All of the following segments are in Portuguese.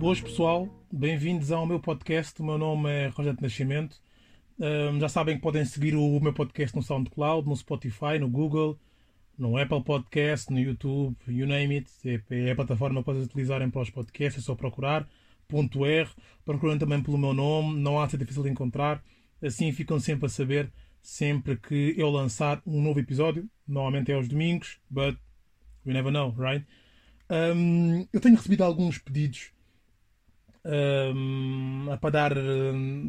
Boas pessoal, bem-vindos ao meu podcast. O meu nome é Rogério Nascimento. Um, já sabem que podem seguir o meu podcast no SoundCloud, no Spotify, no Google, no Apple Podcast, no YouTube, you name it. É, é a plataforma que vocês utilizarem para os podcasts, é só procurar. Ponto R. Procurem também pelo meu nome, não há de ser difícil de encontrar. Assim ficam sempre a saber, sempre que eu lançar um novo episódio. Normalmente é aos domingos, but we never know, right? Um, eu tenho recebido alguns pedidos para, dar,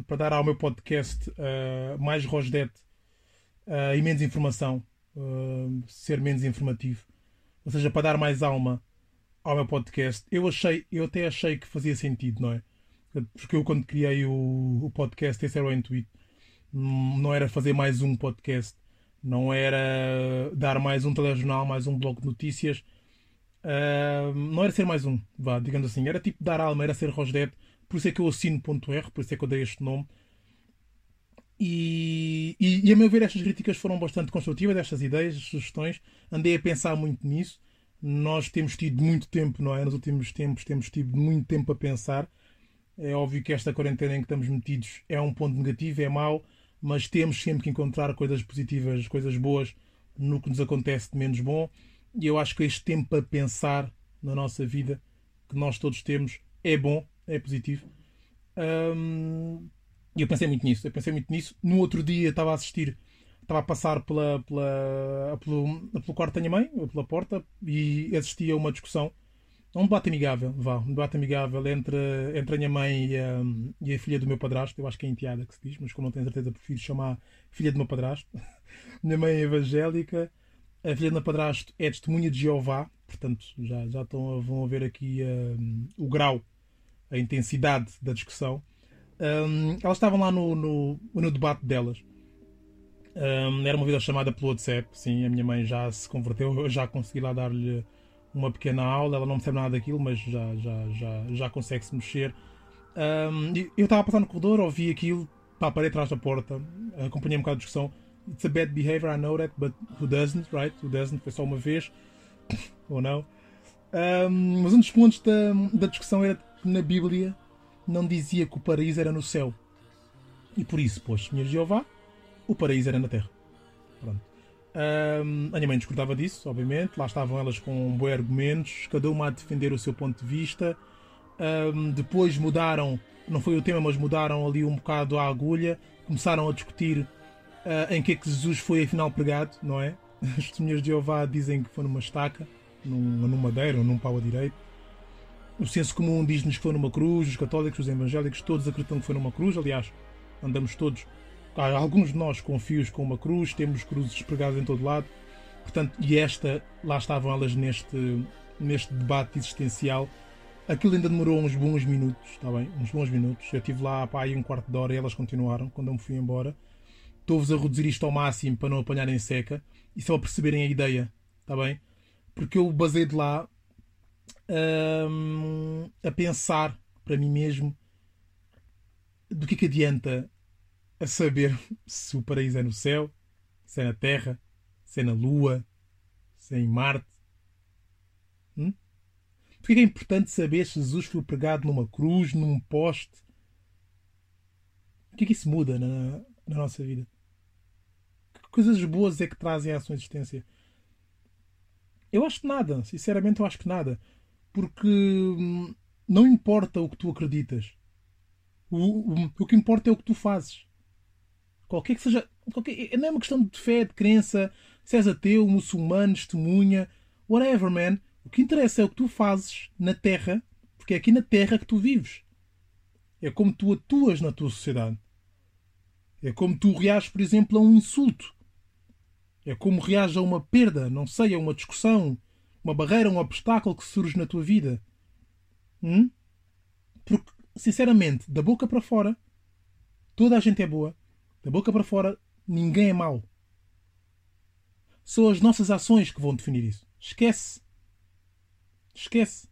para dar ao meu podcast uh, mais rosdete uh, e menos informação, uh, ser menos informativo, ou seja, para dar mais alma ao meu podcast. Eu achei, eu até achei que fazia sentido, não é? Porque eu quando criei o, o podcast, esse era o intuito. Não era fazer mais um podcast, não era dar mais um telejornal, mais um bloco de notícias Uh, não era ser mais um, vá, digamos assim. Era tipo dar alma, era ser Rosdet. Por isso é que eu assino ponto .r, por isso é que eu dei este nome. E, e, e, a meu ver estas críticas foram bastante construtivas, estas ideias, sugestões. Andei a pensar muito nisso. Nós temos tido muito tempo, não é? Nos últimos tempos temos tido muito tempo a pensar. É óbvio que esta quarentena em que estamos metidos é um ponto negativo, é mau, mas temos sempre que encontrar coisas positivas, coisas boas no que nos acontece de menos bom. E eu acho que este tempo para pensar na nossa vida que nós todos temos é bom, é positivo. E eu pensei muito nisso. Eu pensei muito nisso. No outro dia estava a assistir, estava a passar pela, pela, pelo, pelo quarto da minha mãe, pela porta, e assisti a uma discussão, um debate amigável, vá, um debate amigável entre, entre a minha mãe e a, e a filha do meu padrasto. Eu acho que é enteada que se diz, mas como não tenho certeza, prefiro chamar filha do meu padrasto. minha mãe é evangélica a do padrasto é testemunha de Jeová, portanto já, já estão, vão ver aqui um, o grau, a intensidade da discussão. Um, elas estavam lá no, no, no debate delas. Um, era uma vida chamada pelo WhatsApp. Sim, a minha mãe já se converteu, eu já consegui lá dar-lhe uma pequena aula. Ela não percebe nada daquilo, mas já, já, já, já consegue se mexer. Um, eu estava a passar no corredor, ouvi aquilo, a parede atrás da porta, acompanhei um bocado a discussão it's a bad behavior, I know that, but who doesn't, right? Who doesn't? Foi só uma vez, ou não? Um, mas um dos pontos da, da discussão era que na Bíblia não dizia que o paraíso era no céu. E por isso, pois, Senhor Jeová, o paraíso era na terra. Pronto. Um, a minha mãe discordava disso, obviamente. Lá estavam elas com bons argumentos, cada uma a defender o seu ponto de vista. Um, depois mudaram, não foi o tema, mas mudaram ali um bocado a agulha. Começaram a discutir uh, em que é que Jesus foi afinal pregado, não é? As testemunhas de Jeová dizem que foi numa estaca, num, num madeiro ou num pau a direito. O senso comum diz-nos que foi numa cruz, os católicos, os evangélicos, todos acreditam que foi numa cruz. Aliás, andamos todos, alguns de nós com fios com uma cruz, temos cruzes pregadas em todo lado. Portanto, e esta, lá estavam elas neste, neste debate existencial. Aquilo ainda demorou uns bons minutos, está bem? Uns bons minutos. Eu estive lá pá, aí um quarto de hora e elas continuaram quando eu me fui embora. Estou-vos a reduzir isto ao máximo para não apanharem seca e só perceberem a ideia, está bem? Porque eu basei de lá hum, a pensar para mim mesmo do que, é que adianta a saber se o paraíso é no céu, se é na Terra, se é na Lua, se é em Marte. Hum? Porque é importante saber se Jesus foi pregado numa cruz, num poste? O que é que isso muda na, na nossa vida? Coisas boas é que trazem à sua existência? Eu acho que nada, sinceramente, eu acho que nada. Porque hum, não importa o que tu acreditas. O, o, o que importa é o que tu fazes. Qualquer que seja. Qualquer, não é uma questão de fé, de crença, se és ateu, muçulmano, testemunha, whatever, man. O que interessa é o que tu fazes na Terra, porque é aqui na Terra que tu vives. É como tu atuas na tua sociedade. É como tu reages, por exemplo, a um insulto. É como reages a uma perda, não sei, a uma discussão, uma barreira, um obstáculo que surge na tua vida. Hum? Porque, sinceramente, da boca para fora, toda a gente é boa. Da boca para fora, ninguém é mau. São as nossas ações que vão definir isso. Esquece. Esquece.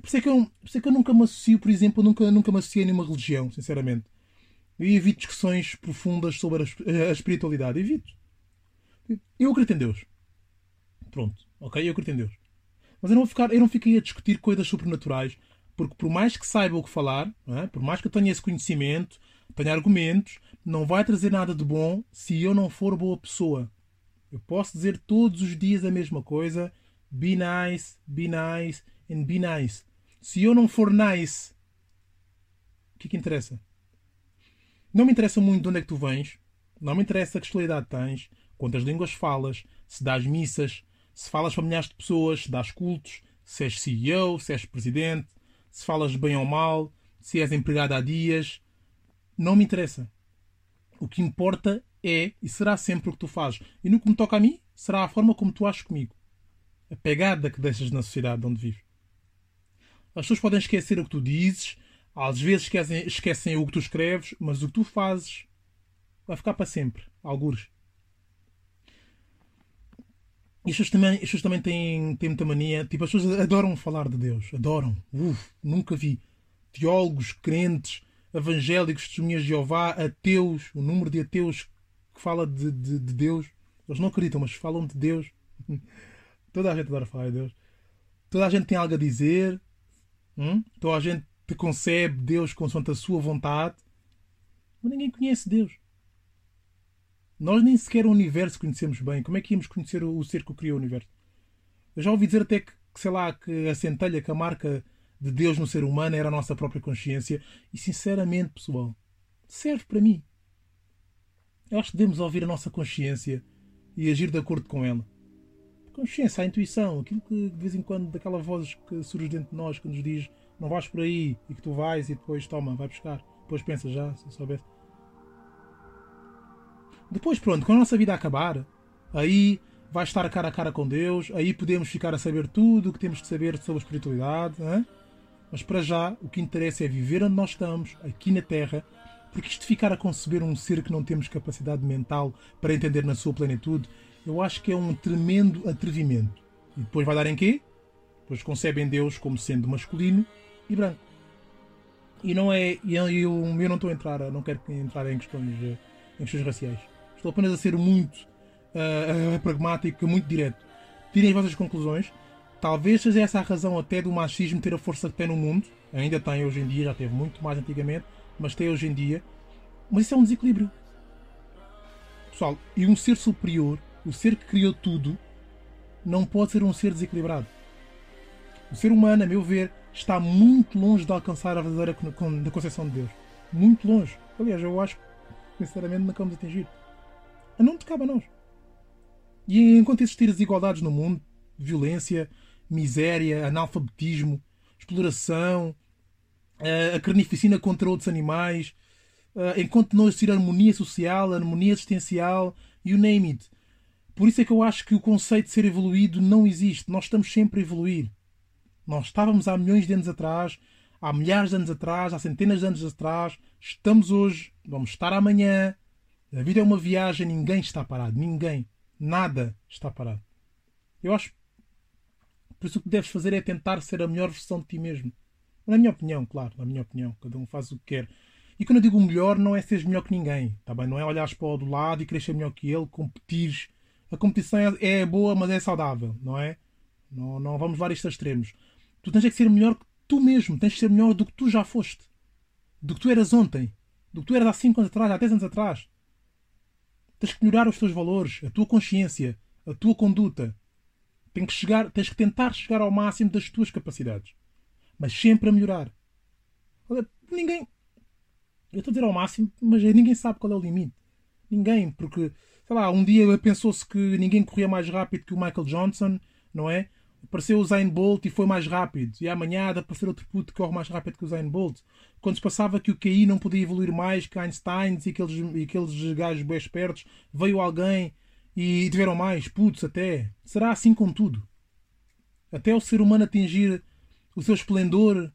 Por isso é que eu, por isso é que eu nunca me associo, por exemplo, nunca, nunca me associei a nenhuma religião, sinceramente. Eu evito discussões profundas sobre a, espiritualidade. Evito. Eu acredito em Deus. Pronto. Ok? Eu acredito em Deus. Mas eu não, vou ficar, eu não fiquei a discutir coisas sobrenaturais. Porque por mais que saiba o que falar, é? por mais que eu tenha esse conhecimento, tenha argumentos, não vai trazer nada de bom se eu não for boa pessoa. Eu posso dizer todos os dias a mesma coisa: be nice, be nice and be nice. Se eu não for nice, o que é que interessa? Não me interessa muito de onde é que tu vens, não me interessa que escolaridade tens, quantas línguas falas, se dás missas, se falas para milhares de pessoas, se dás cultos, se és CEO, se és presidente, se falas bem ou mal, se és empregado há dias. Não me interessa. O que importa é e será sempre o que tu fazes. E no que me toca a mim, será a forma como tu achas comigo. A pegada que deixas na sociedade onde vives. As pessoas podem esquecer o que tu dizes, às vezes esquecem, esquecem o que tu escreves, mas o que tu fazes vai ficar para sempre. Algures. As pessoas também, as pessoas também têm, têm muita mania. Tipo, as pessoas adoram falar de Deus. Adoram. Uf, nunca vi. Teólogos, crentes, evangélicos, testemunhas de Jeová, ateus, o número de ateus que fala de, de, de Deus. Eles não acreditam, mas falam de Deus. Toda a gente adora falar de Deus. Toda a gente tem algo a dizer. Hum? Toda a gente concebe Deus consoante a sua vontade. Mas ninguém conhece Deus. Nós nem sequer o universo conhecemos bem. Como é que íamos conhecer o, ser que criou o universo? Eu já ouvi dizer até que, sei lá, que a centelha, que a marca de Deus no ser humano era a nossa própria consciência. E sinceramente, pessoal, serve para mim. Eu acho que devemos ouvir a nossa consciência e agir de acordo com ela. A consciência, a intuição, aquilo que de vez em quando, daquela voz que surge dentro de nós, que nos diz não vais por aí e que tu vais e depois toma, vai buscar. Depois pensa já, se soubesse. Depois, pronto, quando a nossa vida acabar, aí vai estar cara a cara com Deus, aí podemos ficar a saber tudo o que temos que saber sobre a espiritualidade. Hein? Mas para já, o que interessa é viver onde nós estamos, aqui na Terra, porque isto de ficar a conceber um ser que não temos capacidade mental para entender na sua plenitude, eu acho que é um tremendo atrevimento. E depois vai dar em quê? Depois concebem Deus como sendo masculino e branco. E não é. Eu, eu, eu não estou a entrar, não quero entrar em questões, em questões raciais. Estou apenas a ser muito uh, pragmático, muito direto. Tirem as vossas conclusões. Talvez seja essa a razão até do machismo ter a força que tem no mundo. Ainda tem hoje em dia, já teve muito mais antigamente, mas tem hoje em dia. Mas isso é um desequilíbrio. Pessoal, e um ser superior, o ser que criou tudo, não pode ser um ser desequilibrado. O ser humano, a meu ver, está muito longe de alcançar a verdadeira da concepção de Deus. Muito longe. Aliás, eu acho que, sinceramente, não de atingir. Não te cabe a nós. E enquanto existir desigualdades no mundo, violência, miséria, analfabetismo, exploração, a carnificina contra outros animais, enquanto não existir harmonia social, harmonia existencial, you name it. Por isso é que eu acho que o conceito de ser evoluído não existe. Nós estamos sempre a evoluir. Nós estávamos há milhões de anos atrás, há milhares de anos atrás, há centenas de anos atrás, estamos hoje, vamos estar amanhã. A vida é uma viagem, ninguém está parado, ninguém, nada está parado. Eu acho por isso o que deves fazer é tentar ser a melhor versão de ti mesmo. Na minha opinião, claro, na minha opinião, cada um faz o que quer. E quando eu digo melhor, não é seres melhor que ninguém, tá bem? Não é olhares para o do lado e querer ser melhor que ele, competires. A competição é, é boa, mas é saudável, não é? Não, não vamos levar isto a extremos. Tu tens é que ser melhor que tu mesmo. Tens que ser melhor do que tu já foste. Do que tu eras ontem. Do que tu eras há 5 anos atrás, há 10 anos atrás. Tens que melhorar os teus valores, a tua consciência, a tua conduta. Tens que, chegar, tens que tentar chegar ao máximo das tuas capacidades. Mas sempre a melhorar. Ninguém. Eu estou a dizer ao máximo, mas ninguém sabe qual é o limite. Ninguém, porque, sei lá, um dia pensou-se que ninguém corria mais rápido que o Michael Johnson, não é? Apareceu o Zayn Bolt e foi mais rápido. E amanhã de aparecer outro puto que corre mais rápido que o Zayn Bolt. Quando se passava que o QI não podia evoluir mais que Einstein e aqueles, e aqueles gajos bem espertos, veio alguém e tiveram mais, putos até. Será assim com tudo. Até o ser humano atingir o seu esplendor,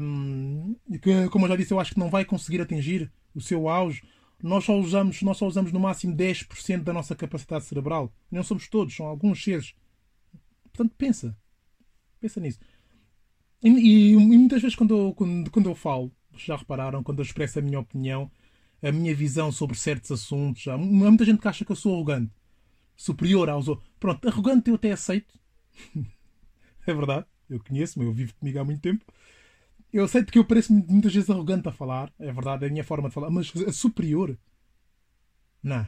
hum, que, como eu já disse, eu acho que não vai conseguir atingir o seu auge. Nós só usamos, nós só usamos no máximo 10% da nossa capacidade cerebral. Não somos todos, são alguns seres Portanto, pensa. Pensa nisso. E, e, e muitas vezes quando eu, quando, quando eu falo, já repararam, quando eu expresso a minha opinião, a minha visão sobre certos assuntos, há muita gente que acha que eu sou arrogante. Superior aos outros. Pronto, arrogante eu até aceito. é verdade. Eu conheço-me, eu vivo comigo há muito tempo. eu aceito que eu pareço muitas vezes arrogante a falar, é verdade, é a minha forma de falar, mas a superior. Não.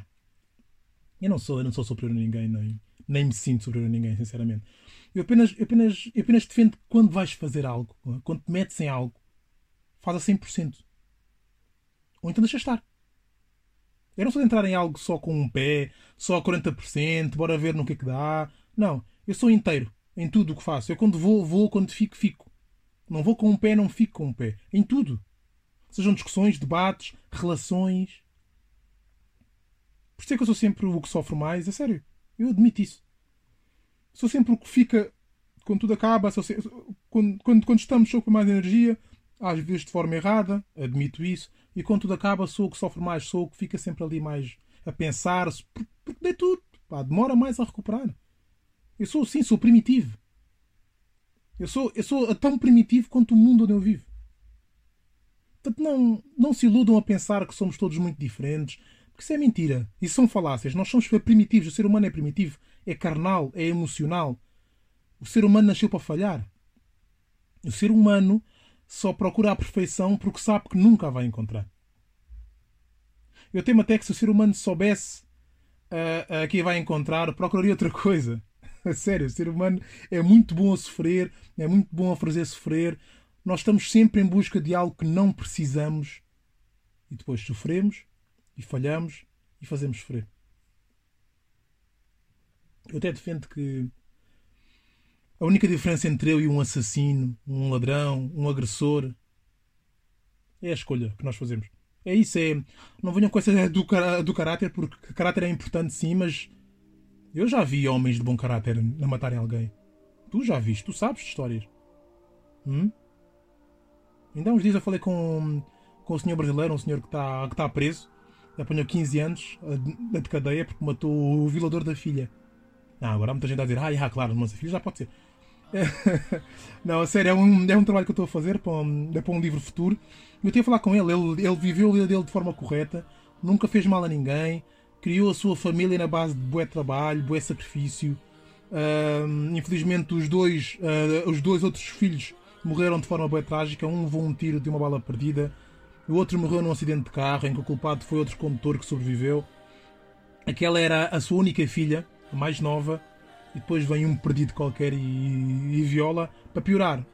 Eu não sou, eu não sou superior a ninguém, nem, nem me sinto superior a ninguém, sinceramente. Eu apenas, eu apenas, eu apenas defendo que quando vais fazer algo, quando te metes em algo, faz a 100%. Ou então deixa estar. Eu não sou de entrar em algo só com um pé, só a 40%, bora ver no que é que dá. Não. Eu sou inteiro em tudo o que faço. Eu quando vou, vou, quando fico, fico. Não vou com um pé, não fico com um pé. Em tudo. Sejam discussões, debates, relações. Por isso é que eu sou sempre o que sofre mais. É sério. Eu admito isso. Sou sempre o que fica quando tudo acaba. Sempre, quando, quando, quando estamos, sou com mais energia. Às vezes de forma errada. Admito isso. E quando tudo acaba, sou o que sofre mais. Sou o que fica sempre ali mais a pensar. Porque dei tudo. Pá, demora mais a recuperar. Eu sou, sim, sou primitivo. Eu sou, eu sou tão primitivo quanto o mundo onde eu vivo. Portanto, não, não se iludam a pensar que somos todos muito diferentes, porque isso é mentira. Isso são falácias. Nós somos primitivos. O ser humano é primitivo, é carnal, é emocional. O ser humano nasceu para falhar. O ser humano só procura a perfeição porque sabe que nunca a vai encontrar. Eu temo até que se o ser humano soubesse uh, uh, que vai encontrar, procuraria outra coisa. Sério, o ser humano é muito bom a sofrer, é muito bom a fazer sofrer. Nós estamos sempre em busca de algo que não precisamos e depois sofremos e falhamos e fazemos sofrer. Eu até defendo que a única diferença entre eu e um assassino, um ladrão, um agressor é a escolha que nós fazemos. É isso, é. Não venham com essa ideia do, do caráter, porque caráter é importante sim, mas eu já vi homens de bom caráter a matarem alguém. Tu já viste, tu sabes de histórias. Hum? Ainda há uns dias eu falei com, com o senhor brasileiro, um senhor que está que tá preso, apanhou 15 anos de cadeia porque matou o violador da filha. Ah, agora muita gente a dizer, ah, yeah, claro, mas a filha já pode ser. não, a sério, é um, é um trabalho que eu estou a fazer para um, é para um livro futuro. Eu tenho a falar com ele, ele, ele viveu a vida dele de forma correta, nunca fez mal a ninguém, criou a sua família na base de bué trabalho, bué sacrifício. Uh, infelizmente, os dois, uh, os dois outros filhos morreram de forma bué trágica. Um levou um tiro de uma bala perdida, o outro morreu num acidente de carro em que o culpado foi outro condutor que sobreviveu. Aquela era a sua única filha, mais nova, e depois vem um perdido qualquer e, e viola. Para piorar,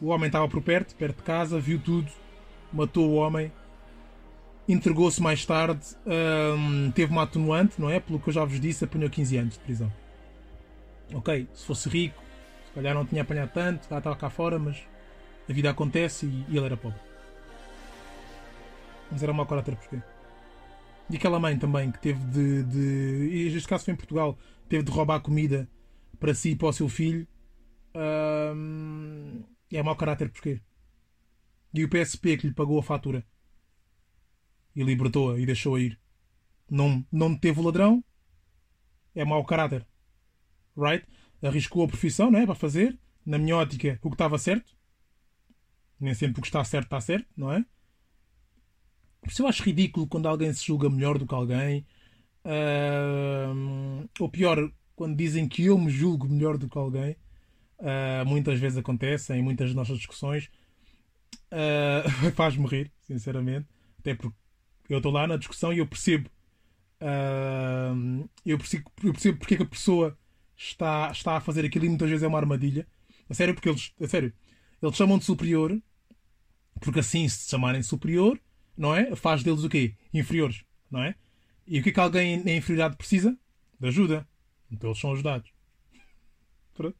o homem estava por perto, perto de casa, viu tudo, matou o homem entregou-se mais tarde, um, teve uma atenuante, não é? Pelo que eu já vos disse, apanhou 15 anos de prisão. Ok, se fosse rico, se calhar não tinha apanhado tanto, já estava cá fora, mas a vida acontece e, e ele era pobre. Mas era mau caráter porquê? E aquela mãe também que teve de, de. Este caso foi em Portugal, teve de roubar comida para si e para o seu filho. É mau caráter porquê? E o PSP que lhe pagou a fatura e libertou-a e deixou-a ir. Não, não teve o ladrão, é mau caráter. Right? Arriscou a profissão, não é? Para fazer. Na minha ótica, o que estava certo. Nem sempre o que está certo está certo, não é? Por isso eu acho ridículo quando alguém se julga melhor do que alguém. Uh, ou pior, quando dizem que eu me julgo melhor do que alguém. Uh, muitas vezes acontece em muitas das nossas discussões. Uh, Faz-me rir, sinceramente. Até porque eu estou lá na discussão e eu percebo. Uh, eu percebo, eu percebo porque é que a pessoa está, está a fazer aquilo e muitas vezes é uma armadilha. A sério, porque eles, a sério, eles chamam de superior, porque assim, se chamarem superior, não é? Faz deles o quê? Inferiores, não é? E o que é que alguém em inferioridade precisa? De ajuda. Então eles são ajudados. Pronto.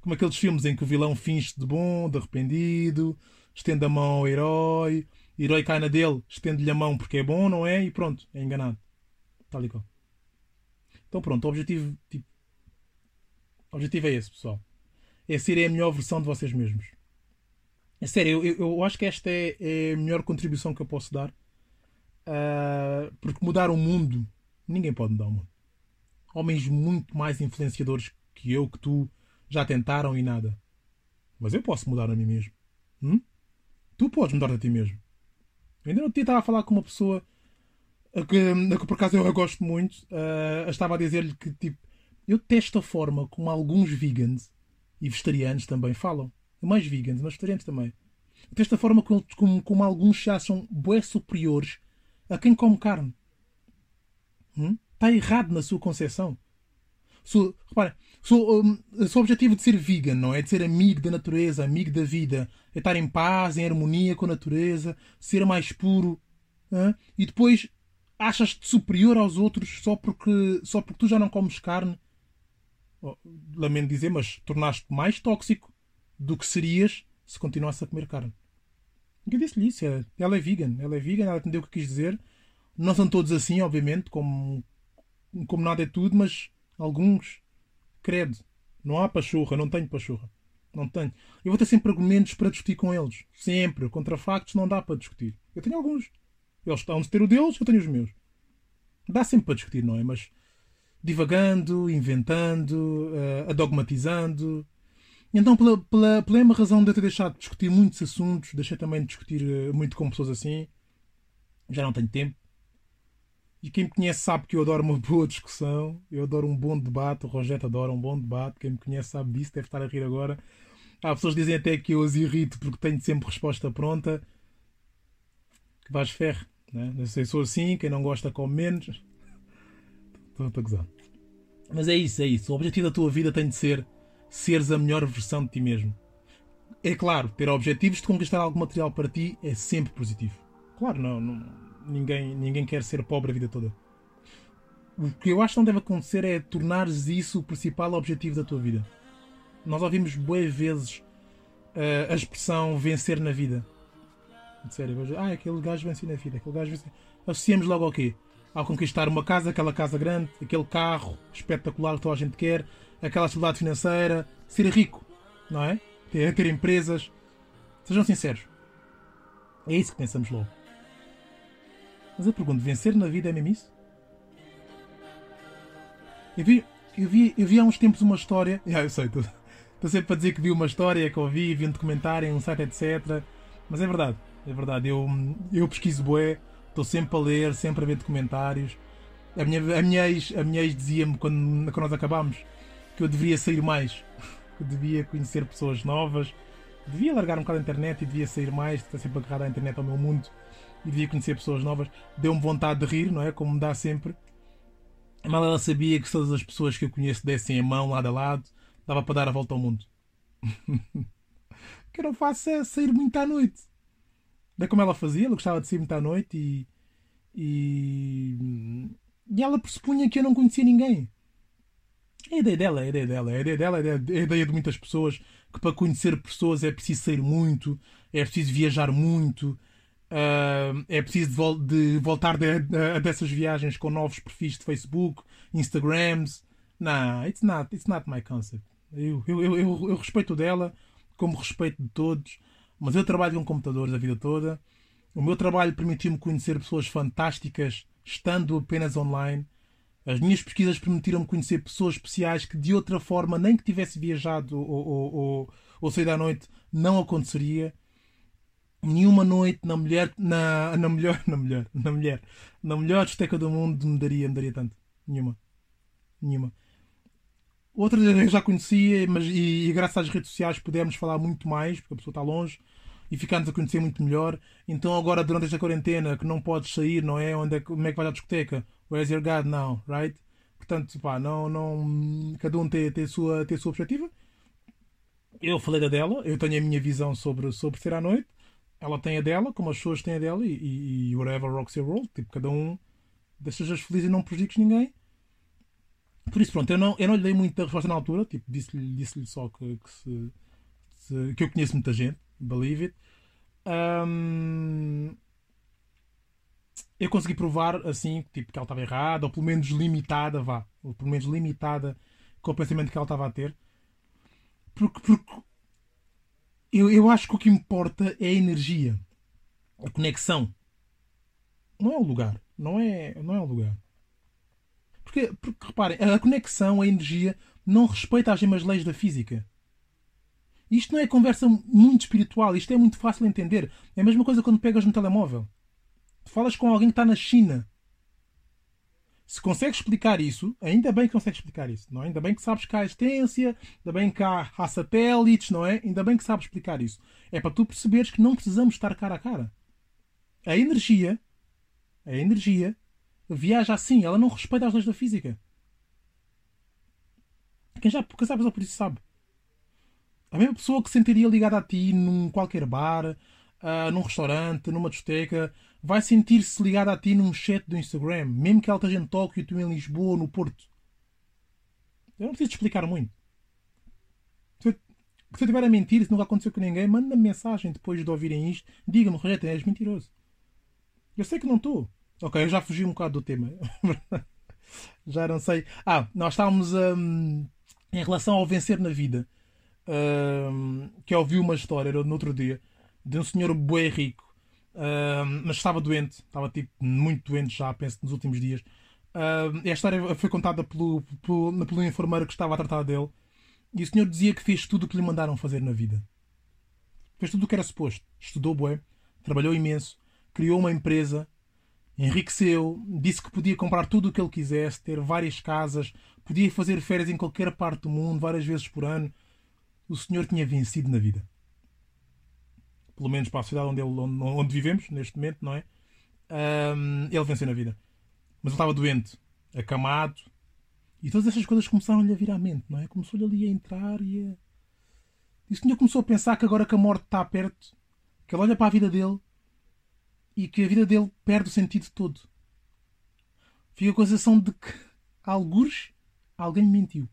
Como aqueles filmes em que o vilão finge de bom, de arrependido, estende a mão ao herói, herói cai na dele, estende-lhe a mão porque é bom, não é? E pronto, é enganado. Tal e qual. Então pronto, o objetivo, tipo, o objetivo é esse, pessoal. É ser a melhor versão de vocês mesmos. É sério, eu, eu acho que esta é, é, a melhor contribuição que eu posso dar. Uh, porque mudar o mundo, ninguém pode mudar o mundo. Homens muito mais influenciadores que eu, que tu, já tentaram e nada. Mas eu posso mudar a mim mesmo. Hum? Tu podes mudar a ti mesmo. Eu ainda não estava a falar com uma pessoa a que, a que por acaso eu gosto muito. Uh, estava a dizer-lhe que tipo, eu testo a forma como alguns vegans e vegetarianos também falam. Mais vegans, mas vegetarianos também. Desta forma como, como, alguns se acham bué superiores a quem come carne. Hum? Está errado na sua concepção. Sou, repara, sou, um, objetivo de ser vegan, não é? De ser amigo da natureza, amigo da vida. É estar em paz, em harmonia com a natureza, ser mais puro. Hein? E depois achas-te superior aos outros só porque, só porque tu já não comes carne. Oh, lamento dizer, mas tornaste-te mais tóxico do que serias se continuasse a comer carne. Eu disse-lhe isso. Ela é vegan. Ela é vegan, ela entendeu o que quis dizer. Não são todos assim, obviamente, como, como nada é tudo, mas alguns, credo, não há pachorra, não tenho pachorra. Não tenho. Eu vou ter sempre argumentos para discutir com eles. Sempre. Contra factos não dá para discutir. Eu tenho alguns. Eles estão a ter o deles, eu tenho os meus. Dá sempre para discutir, não é? Mas divagando, inventando, uh, adogmatizando. Então, pela, pela, pela mesma razão de eu ter deixado de discutir muitos assuntos, deixei também de discutir uh, muito com pessoas assim, já não tenho tempo. E quem me conhece sabe que eu adoro uma boa discussão, eu adoro um bom debate, o Rogério adora um bom debate, quem me conhece sabe disso, deve estar a rir agora. Há pessoas que dizem até que eu os irrito porque tenho sempre resposta pronta. Que vais ferro, né? Não sei, sou assim, quem não gosta come menos. Estou a gozar. Mas é isso, é isso. O objetivo da tua vida tem de ser seres a melhor versão de ti mesmo. É claro, ter objetivos de conquistar algo material para ti é sempre positivo. Claro, não, não ninguém, ninguém quer ser pobre a vida toda. O que eu acho que não deve acontecer é tornares isso o principal objetivo da tua vida. Nós ouvimos boas vezes uh, a expressão vencer na vida. Sério, ah, aquele gajo venceu na vida, aquele gajo venceu. Associamos logo ao quê? Ao conquistar uma casa, aquela casa grande, aquele carro espetacular que toda a gente quer, aquela estabilidade financeira, ser rico, não é? Ter, ter empresas. Sejam sinceros. É isso que pensamos logo. Mas eu pergunto, vencer na vida é mesmo isso? Eu vi, eu vi, eu vi há uns tempos uma história. Já, eu sei, estou sempre a dizer que vi uma história que ouvi, vi um documentário, um site, etc. Mas é verdade, é verdade. Eu, eu pesquiso bué, estou sempre a ler, sempre a ver documentários. A minha, a minha ex, a ex dizia-me quando, quando nós acabámos que eu deveria sair mais, que eu devia conhecer pessoas novas, devia largar um bocado a internet e devia sair mais, estar sempre agarrado à internet ao meu mundo e devia conhecer pessoas novas. Deu-me vontade de rir, não é? Como me dá sempre. Mal ela sabia que todas as pessoas que eu conheço dessem a mão lado a lado, dava para dar a volta ao mundo. o que eu não faço é sair muito à noite. É como ela fazia, ela gostava de sair muito à noite e, e, e ela pressupunha que eu não conhecia ninguém. É a ideia dela, é a ideia dela, é a ideia dela, é a ideia de muitas pessoas que para conhecer pessoas é preciso sair muito, é preciso viajar muito, Uh, é preciso de, vol de voltar de, de, dessas viagens com novos perfis de Facebook, Instagrams. Nah, it's not, it's not my concept. Eu, eu, eu, eu, eu respeito dela, como respeito de todos, mas eu trabalho com computadores a vida toda. O meu trabalho permitiu-me conhecer pessoas fantásticas estando apenas online. As minhas pesquisas permitiram-me conhecer pessoas especiais que de outra forma, nem que tivesse viajado ou, ou, ou, ou saído à noite, não aconteceria. Nenhuma noite na mulher na, na melhor na mulher na mulher na melhor esteca do mundo me daria me daria tanto. Nenhuma. Nenhuma. Outra eu já conhecia mas e, e, graças às redes sociais pudemos falar muito mais porque a pessoa está longe e ficamos a conhecer muito melhor. Então agora durante esta quarentena que não podes sair não é? Onde é como é que vai à discoteca where's your God now right portanto pá não não cada um tem, tem a sua tem a sua perspectiva eu falei da dela eu tenho a minha visão sobre sobre ser à noite ela tem a dela, como as pessoas têm a dela, e, e, whatever rocks your world. Tipo, cada um deixas feliz e não prejudiques ninguém. Por isso, pronto, eu não, eu não lhe dei muita resposta na altura. Tipo, disse-lhe disse só que, que, se, se, que eu conheço muita gente, believe it. Um, eu consegui provar assim tipo, que ela estava errada, ou pelo menos limitada, vá, ou pelo menos limitada com o pensamento que ela estava a ter. Porque, porque eu, eu acho que o que importa é a energia, a conexão. Não é o lugar. Não é, não é o lugar. Porque, porque reparem, a conexão, a energia, não respeita as mesmas leis da física. Isto não é conversa muito espiritual, isto é muito fácil de entender. É a mesma coisa quando pegas no telemóvel. Tu falas com alguém que está na China. Se consegues explicar isso, ainda bem que consegues explicar isso, não é? Ainda bem que sabes que há existência, ainda bem que há, há satélites, não é? Ainda bem que sabes explicar isso. É para tu perceberes que não precisamos estar cara a cara. A energia, a energia, viaja assim, ela não respeita as leis da física. Quem já quem sabe por isso sabe. A mesma pessoa que se sentiria ligada a ti num qualquer bar, uh, num restaurante, numa discoteca, vai sentir-se ligada a ti num chat do Instagram, mesmo que ela esteja em Tóquio tu em Lisboa ou no Porto. Eu não preciso te explicar muito. Se eu, estiver a mentir, se nunca aconteceu com ninguém, manda-me mensagem depois de ouvirem isto. Diga-me, Rogério, és mentiroso. Eu sei que não estou. Ok, eu já fugi um bocado do tema. já não sei. Ah, nós estávamos um, em relação ao vencer na vida. Um, que eu ouvi uma história no outro dia de um senhor bué rico mas estava doente, estava tipo muito doente já, penso nos últimos dias. Uh, a história foi contada pelo, pelo, pelo enfermeiro que estava a tratar dele. E o senhor dizia que fez tudo o que lhe mandaram fazer na vida. Fez tudo o que era suposto. Estudou bué, trabalhou imenso, criou uma empresa, enriqueceu, disse que podia comprar tudo o que ele quisesse, ter várias casas, podia fazer férias em qualquer parte do mundo, várias vezes por ano. O senhor tinha vencido na vida pelo menos para a cidade onde, ele, onde, onde vivemos, neste momento, não é? Um, ele venceu na vida. Mas ele estava doente, acamado, e todas essas coisas começaram-lhe a vir à mente, não é? Começou-lhe ali a entrar e a. E o senhor começou a pensar que agora que a morte está perto, que ele olha para a vida dele e que a vida dele perde o sentido todo. Fica com a sensação de que, algures, alguém mentiu.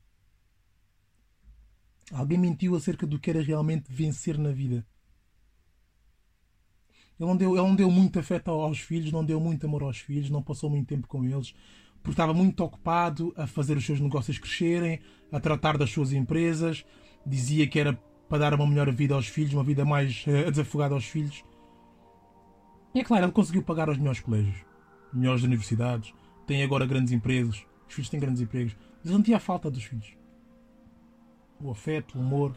Alguém mentiu acerca do que era realmente vencer na vida. Ele não deu, ele não deu muito afeto aos filhos, não deu muito amor aos filhos, não passou muito tempo com eles, porque estava muito ocupado a fazer os seus negócios crescerem, a tratar das suas empresas. Dizia que era para dar uma melhor vida aos filhos, uma vida mais uh, desafogada aos filhos. E é claro, ele conseguiu pagar aos melhores colégios, melhores universidades, tem agora grandes empregos, os filhos têm grandes empregos. Mas não tinha falta dos filhos. O afeto, o amor.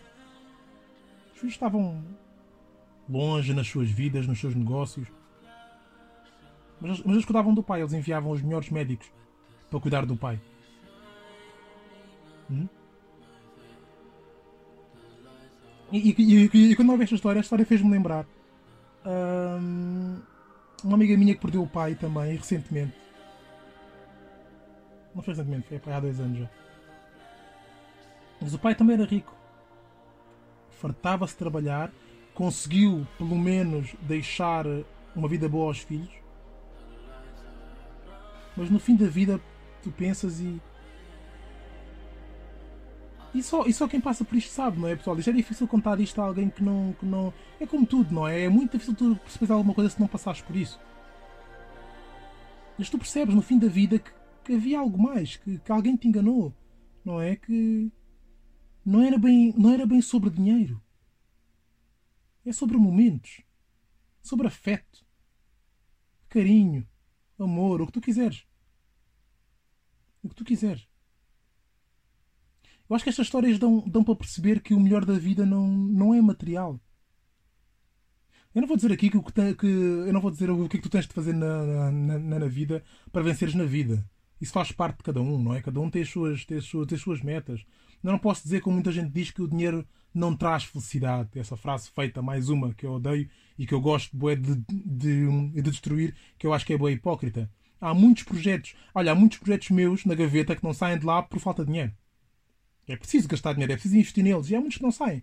Os filhos estavam longe nas suas vidas, nos seus negócios. Mas, mas eles cuidavam do pai, eles enviavam os melhores médicos para cuidar do pai. Hum? E, e, e, e, quando eu ouvi esta história, a história fez-me lembrar hum, uma amiga minha que perdeu o pai também, recentemente. Não foi recentemente, foi há dois anos já. Mas o pai também era rico. Fartava-se de trabalhar conseguiu pelo menos deixar uma vida boa aos filhos. Mas no fim da vida tu pensas e. E só, e só quem passa por isto sabe, não é, pessoal? Isto é difícil contar isto a alguém que não, que não. É como tudo, não é? É muito difícil tu perceber alguma coisa se não passares por isso. Mas tu percebes no fim da vida que, que havia algo mais, que, que alguém te enganou, não é? Que não era bem, não era bem sobre dinheiro. É sobre momentos, sobre afeto, carinho, amor, o que tu quiseres. O que tu quiseres. Eu acho que estas histórias dão, dão para perceber que o melhor da vida não, não é material. Eu não vou dizer aqui que, que, que eu não vou dizer o que é que tu tens de fazer na, na, na, na vida para venceres na vida. Isso faz parte de cada um, não é? Cada um tem as suas, tem as suas, tem as suas metas. Eu não posso dizer, como muita gente diz, que o dinheiro não traz felicidade. Essa frase feita, mais uma que eu odeio e que eu gosto de, de, de destruir, que eu acho que é boa hipócrita. Há muitos projetos, olha, há muitos projetos meus na gaveta que não saem de lá por falta de dinheiro. É preciso gastar dinheiro, é preciso investir neles e há muitos que não saem.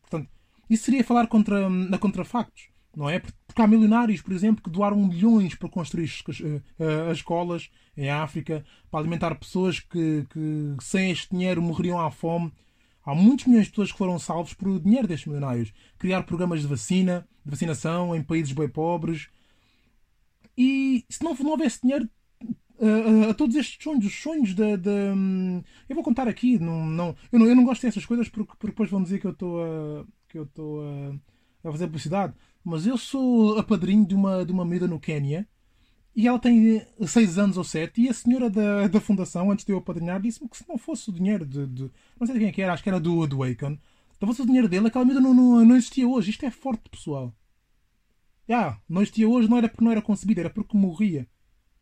Portanto, isso seria falar contra, na contrafactos, não é? Porque há milionários, por exemplo, que doaram milhões para construir as, eh, as escolas em África, para alimentar pessoas que, que sem este dinheiro morreriam à fome Há muitos milhões de pessoas que foram salvos por dinheiro destes milionários. Criar programas de vacina, de vacinação em países bem pobres. E se não, não houvesse dinheiro a, a, a, todos estes sonhos, os sonhos da. Hum, eu vou contar aqui, não, não, eu, não, eu não gosto dessas coisas porque, porque depois vão dizer que eu estou a. que eu estou a, a fazer publicidade. Mas eu sou a padrinho de uma, de uma miúda no Quénia e ela tem 6 anos ou 7 e a senhora da, da fundação, antes de eu apadrinhar, disse-me que se não fosse o dinheiro de, de, Não sei de quem é que era, acho que era do, do. Se não fosse o dinheiro dele, aquela medida não, não, não existia hoje. Isto é forte, pessoal. Ah, não existia hoje não era porque não era concebida, era porque morria.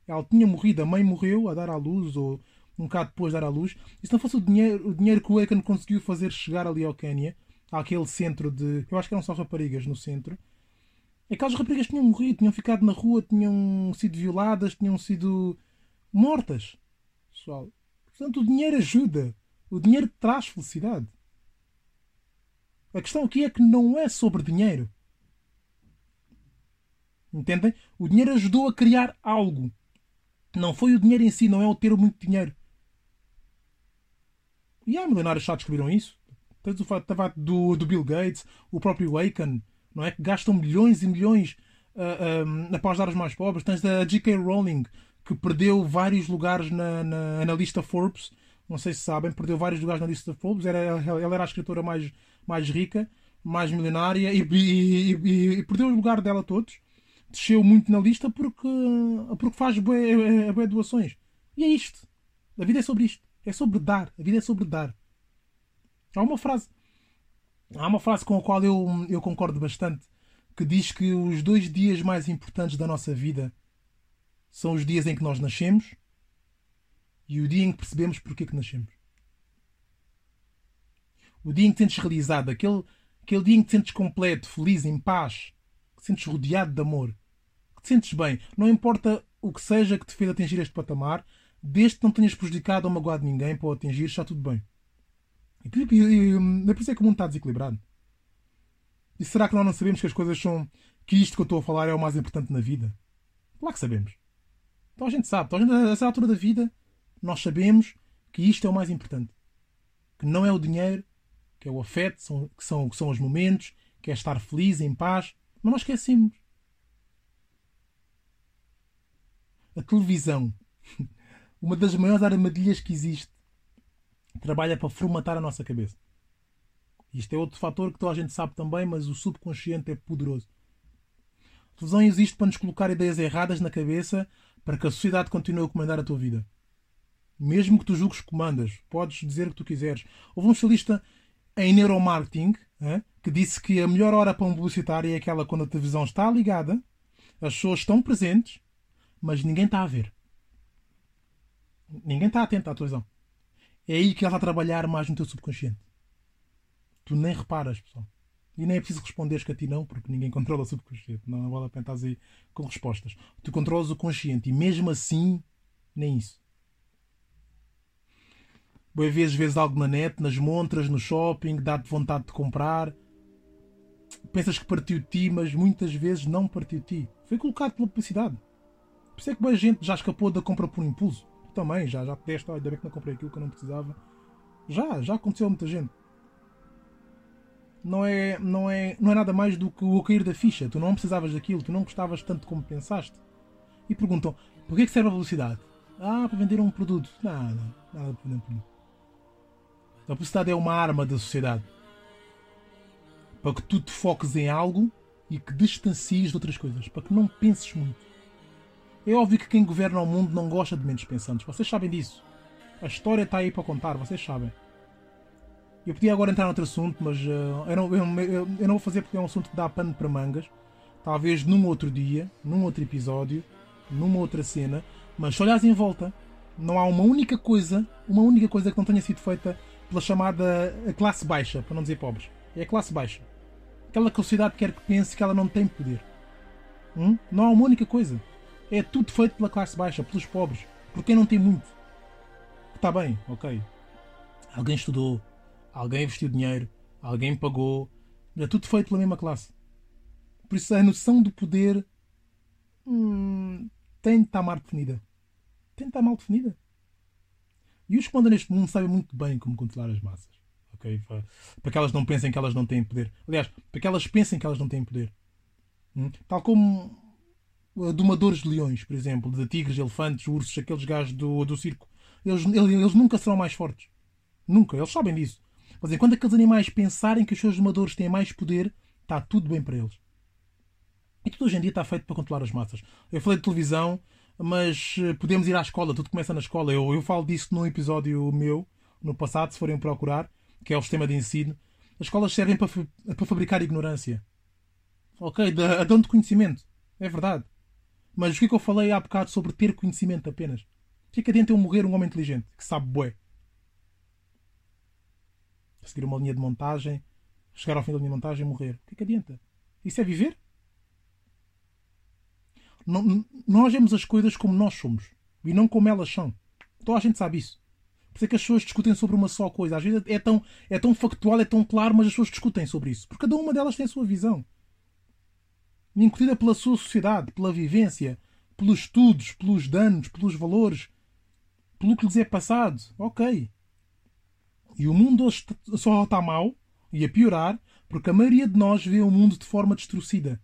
Ela tinha morrido, a mãe morreu a dar à luz, ou um bocado depois de dar à luz. E se não fosse o dinheiro, o dinheiro que o Aiken conseguiu fazer chegar ali ao Quénia, àquele centro de. Eu acho que eram só raparigas no centro. Aquelas raparigas tinham morrido, tinham ficado na rua, tinham sido violadas, tinham sido mortas. Pessoal. Portanto, o dinheiro ajuda. O dinheiro traz felicidade. A questão aqui é que não é sobre dinheiro. Entendem? O dinheiro ajudou a criar algo. Não foi o dinheiro em si, não é o ter muito dinheiro. E há milionários já descobriram isso. Tens o fato do, do Bill Gates, o próprio Aiken, não é? Que gastam milhões e milhões uh, uh, após dar mais pobres. Tens a J.K. Rowling, que perdeu vários lugares na, na, na, lista Forbes. Não sei se sabem, perdeu vários lugares na lista Forbes. Era, ela era a escritora mais, mais rica, mais milionária e, e, e, e perdeu o lugar dela todos. Desceu muito na lista porque, porque faz boas doações. E é isto. A vida é sobre isto. É sobre dar. A vida é sobre dar. Há uma frase. Há uma frase com a qual eu, eu concordo bastante que diz que os dois dias mais importantes da nossa vida são os dias em que nós nascemos e o dia em que percebemos porque é que nascemos. O dia em que te sentes realizado, aquele, aquele dia em que te sentes completo, feliz, em paz, que te sentes rodeado de amor, que te sentes bem. Não importa o que seja que te fez atingir este patamar, desde que não tenhas prejudicado ou magoado ninguém para o atingir, está tudo bem. E, e, e, é por isso é que o mundo está desequilibrado. E será que nós não sabemos que as coisas são. que isto que eu estou a falar é o mais importante na vida? Claro que sabemos. Então a gente sabe, então a essa altura da vida, nós sabemos que isto é o mais importante. Que não é o dinheiro, que é o afeto, são, que, são, que são os momentos, que é estar feliz, em paz. Mas nós esquecemos. A televisão, uma das maiores armadilhas que existe, trabalha para formatar a nossa cabeça. Isto é outro fator que toda a gente sabe também, mas o subconsciente é poderoso. A televisão existe para nos colocar ideias erradas na cabeça para que a sociedade continue a comandar a tua vida. Mesmo que tu julgues comandas, podes dizer o que tu quiseres. Houve um especialista em neuromarketing que disse que a melhor hora para um publicitário é aquela quando a televisão está ligada, as pessoas estão presentes, mas ninguém está a ver. Ninguém está atento à televisão. É aí que ela está a trabalhar mais no teu subconsciente. Tu nem reparas, pessoal. E nem é preciso responderes que a ti não, porque ninguém controla o subconsciente. Não vale a pena estar aí com respostas. Tu controlas o consciente e mesmo assim, nem isso. Boas vezes vês algo na net, nas montras, no shopping, dá-te vontade de comprar. Pensas que partiu de ti, mas muitas vezes não partiu de ti. Foi colocado pela publicidade. Por isso é que boa gente já escapou da compra por impulso. Também, já, já te deste, ainda bem que não comprei aquilo que eu não precisava. Já, já aconteceu a muita gente não é, não, é, não é nada mais do que o cair da ficha. Tu não precisavam daquilo, tu não gostavas tanto como pensaste. E perguntam: por que serve a velocidade? Ah, para vender um produto. Nada, nada para vender um produto. A publicidade é uma arma da sociedade para que tu te foques em algo e que distancies de outras coisas, para que não penses muito. É óbvio que quem governa o mundo não gosta de menos pensantes, vocês sabem disso. A história está aí para contar, vocês sabem. Eu podia agora entrar noutro assunto, mas uh, eu, não, eu, eu, eu, não vou fazer porque é um assunto que dá pano para mangas. Talvez num outro dia, num outro episódio, numa outra cena. Mas se olhares em volta, não há uma única coisa, uma única coisa que não tenha sido feita pela chamada classe baixa, para não dizer pobres. É a classe baixa. Aquela que a sociedade quer que pense que ela não tem poder. Hum? Não há uma única coisa. É tudo feito pela classe baixa, pelos pobres, por quem não tem muito. Está bem, ok. Alguém estudou, alguém investiu dinheiro, alguém pagou. É tudo feito pela mesma classe. Por isso a noção do poder hum, tem de estar mal definida. Tem de estar mal definida. E os que mandam neste mundo sabem muito bem como controlar as massas. Okay? Para que elas não pensem que elas não têm poder. Aliás, para que elas pensem que elas não têm poder. Hum? Tal como domadores de leões, por exemplo, de tigres, elefantes, ursos, aqueles gajos do, do circo. Eles, eles, nunca serão mais fortes. Nunca. Eles sabem disso. Mas enquanto aqueles animais pensarem que os seus domadores têm mais poder, está tudo bem para eles. E tudo hoje em dia está feito para controlar as massas. Eu falei de televisão, mas eh, podemos ir à escola, tudo começa na escola. Eu, eu falo disso num episódio meu, no passado, se forem procurar, que é o sistema de ensino. As escolas servem para, para fabricar ignorância. Ok? A dão de conhecimento. É verdade. Mas o que é que eu falei há bocado sobre ter conhecimento apenas? O que é que adianta eu morrer um homem inteligente que sabe bué? Seguir uma linha de montagem, chegar ao fim da linha de montagem e morrer. O que é que adianta? Isso é viver? Não, nós vemos as coisas como nós somos e não como elas são. Toda a gente sabe isso. Por isso é que as pessoas discutem sobre uma só coisa. Às vezes é tão, é tão factual, é tão claro, mas as pessoas discutem sobre isso. Porque cada uma delas tem a sua visão. Incutida pela sua sociedade, pela vivência, pelos estudos, pelos danos, pelos valores, pelo que lhes é passado. Ok. E o mundo hoje só está mal e a piorar porque a maioria de nós vê o mundo de forma destruída.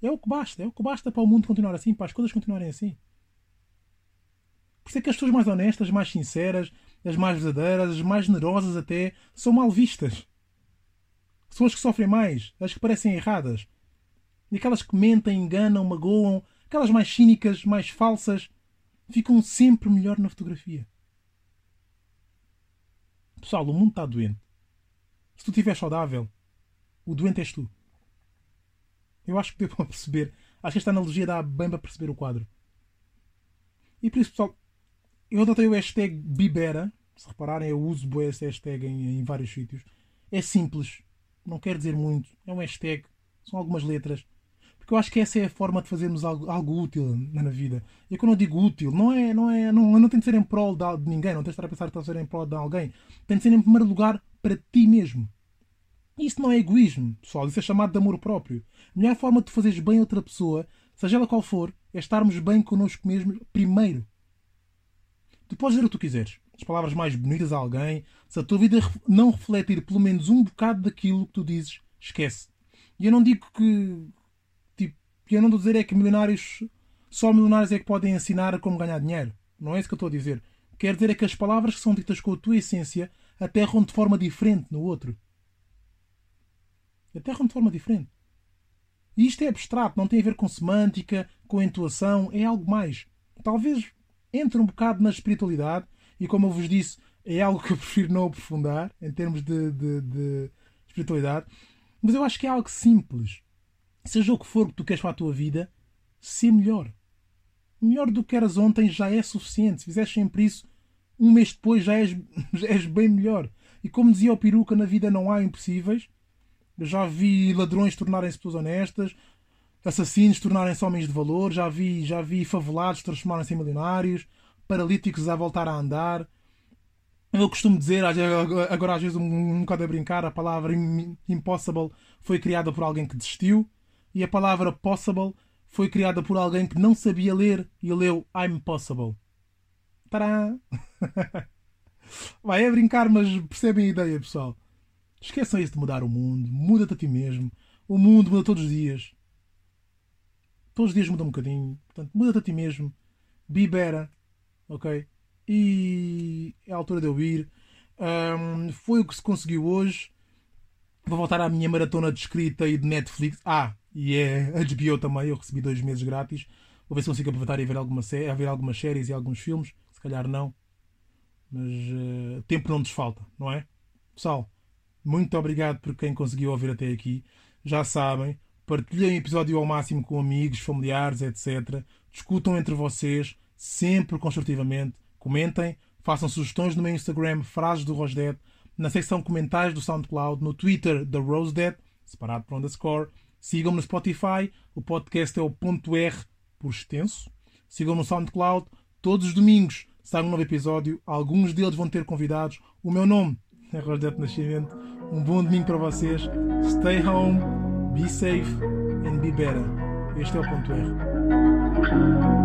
É o que basta. É o que basta para o mundo continuar assim, para as coisas continuarem assim. Por isso é que as pessoas mais honestas, mais sinceras, as mais verdadeiras, as mais generosas até, são mal vistas. São as que sofrem mais, as que parecem erradas. E aquelas que mentem, enganam, magoam, aquelas mais cínicas, mais falsas, ficam sempre melhor na fotografia. Pessoal, o mundo está doente. Se tu estiveres saudável, o doente és tu. Eu acho que deu para perceber. Acho que esta analogia dá bem para perceber o quadro. E por isso, pessoal, eu adotei o hashtag Bibera. Se repararem, eu uso esse hashtag em, em vários sítios. É simples. Não quer dizer muito. É um hashtag. São algumas letras. Porque eu acho que essa é a forma de fazermos algo, algo útil na, na vida. E quando eu digo útil, não é, não é, não, não tem de ser em prol de, de ninguém, não tem de estar a pensar que está a ser em prol de alguém. Tem de ser em primeiro lugar para ti mesmo. Isso não é egoísmo, pessoal, isso é chamado de amor próprio. A melhor forma de fazeres bem a outra pessoa, seja ela qual for, é estarmos bem connosco mesmos primeiro. Tu podes dizer o que tu quiseres, as palavras mais bonitas a alguém, se a tua vida não refletir pelo menos um bocado daquilo que tu dizes, esquece. E eu não digo que. Tipo, eu não estou a dizer é que milionários. Só milionários é que podem ensinar como ganhar dinheiro. Não é isso que eu estou a dizer. Quer dizer é que as palavras que são ditas com a tua essência aterram de forma diferente no outro. Aterram de forma diferente. E isto é abstrato, não tem a ver com semântica, com entoação, é algo mais. Talvez entre um bocado na espiritualidade, e como eu vos disse, é algo que eu prefiro não aprofundar em termos de, de, de espiritualidade, mas eu acho que é algo simples. Seja o que for que tu queres para a tua vida, ser melhor. Melhor do que eras ontem já é suficiente. Se fizeres sempre isso, um mês depois já és, já és bem melhor. E como dizia o Peruca, na vida não há impossíveis. Eu já vi ladrões tornarem-se pessoas honestas, assassinos tornarem-se homens de valor, já vi, já vi favelados transformarem-se em milionários, paralíticos a voltar a andar. Eu costumo dizer, agora às vezes um, um bocado a brincar, a palavra impossible foi criada por alguém que desistiu e a palavra possible foi criada por alguém que não sabia ler e leu I'm possible. Tará! Vai, é brincar, mas percebem a ideia, pessoal. Esqueçam isso de mudar o mundo. Muda-te a ti mesmo. O mundo muda todos os dias. Todos os dias muda um bocadinho. Portanto, muda-te a ti mesmo. Be better. Ok? E é a altura de eu ir. Um, foi o que se conseguiu hoje. Vou voltar à minha maratona de escrita e de Netflix. Ah, e é HBO também. Eu recebi dois meses grátis. Vou ver se consigo aproveitar e ver, alguma a ver algumas séries e alguns filmes. Se calhar não. Mas uh, tempo não nos falta, não é? Pessoal, muito obrigado por quem conseguiu ouvir até aqui. Já sabem, partilhem o episódio ao máximo com amigos, familiares, etc. Discutam entre vocês, sempre construtivamente. Comentem, façam sugestões no meu Instagram, frases do Rosdet, na secção comentários do SoundCloud, no Twitter da Rosedet, separado por underscore. Sigam-me no Spotify, o podcast é o ponto R por extenso. Sigam-me no SoundCloud, todos os domingos sai um novo episódio. Alguns deles vão ter convidados. O meu nome é Rosdet Nascimento. Um bom domingo para vocês. Stay home, be safe and be better. Este é o ponto R.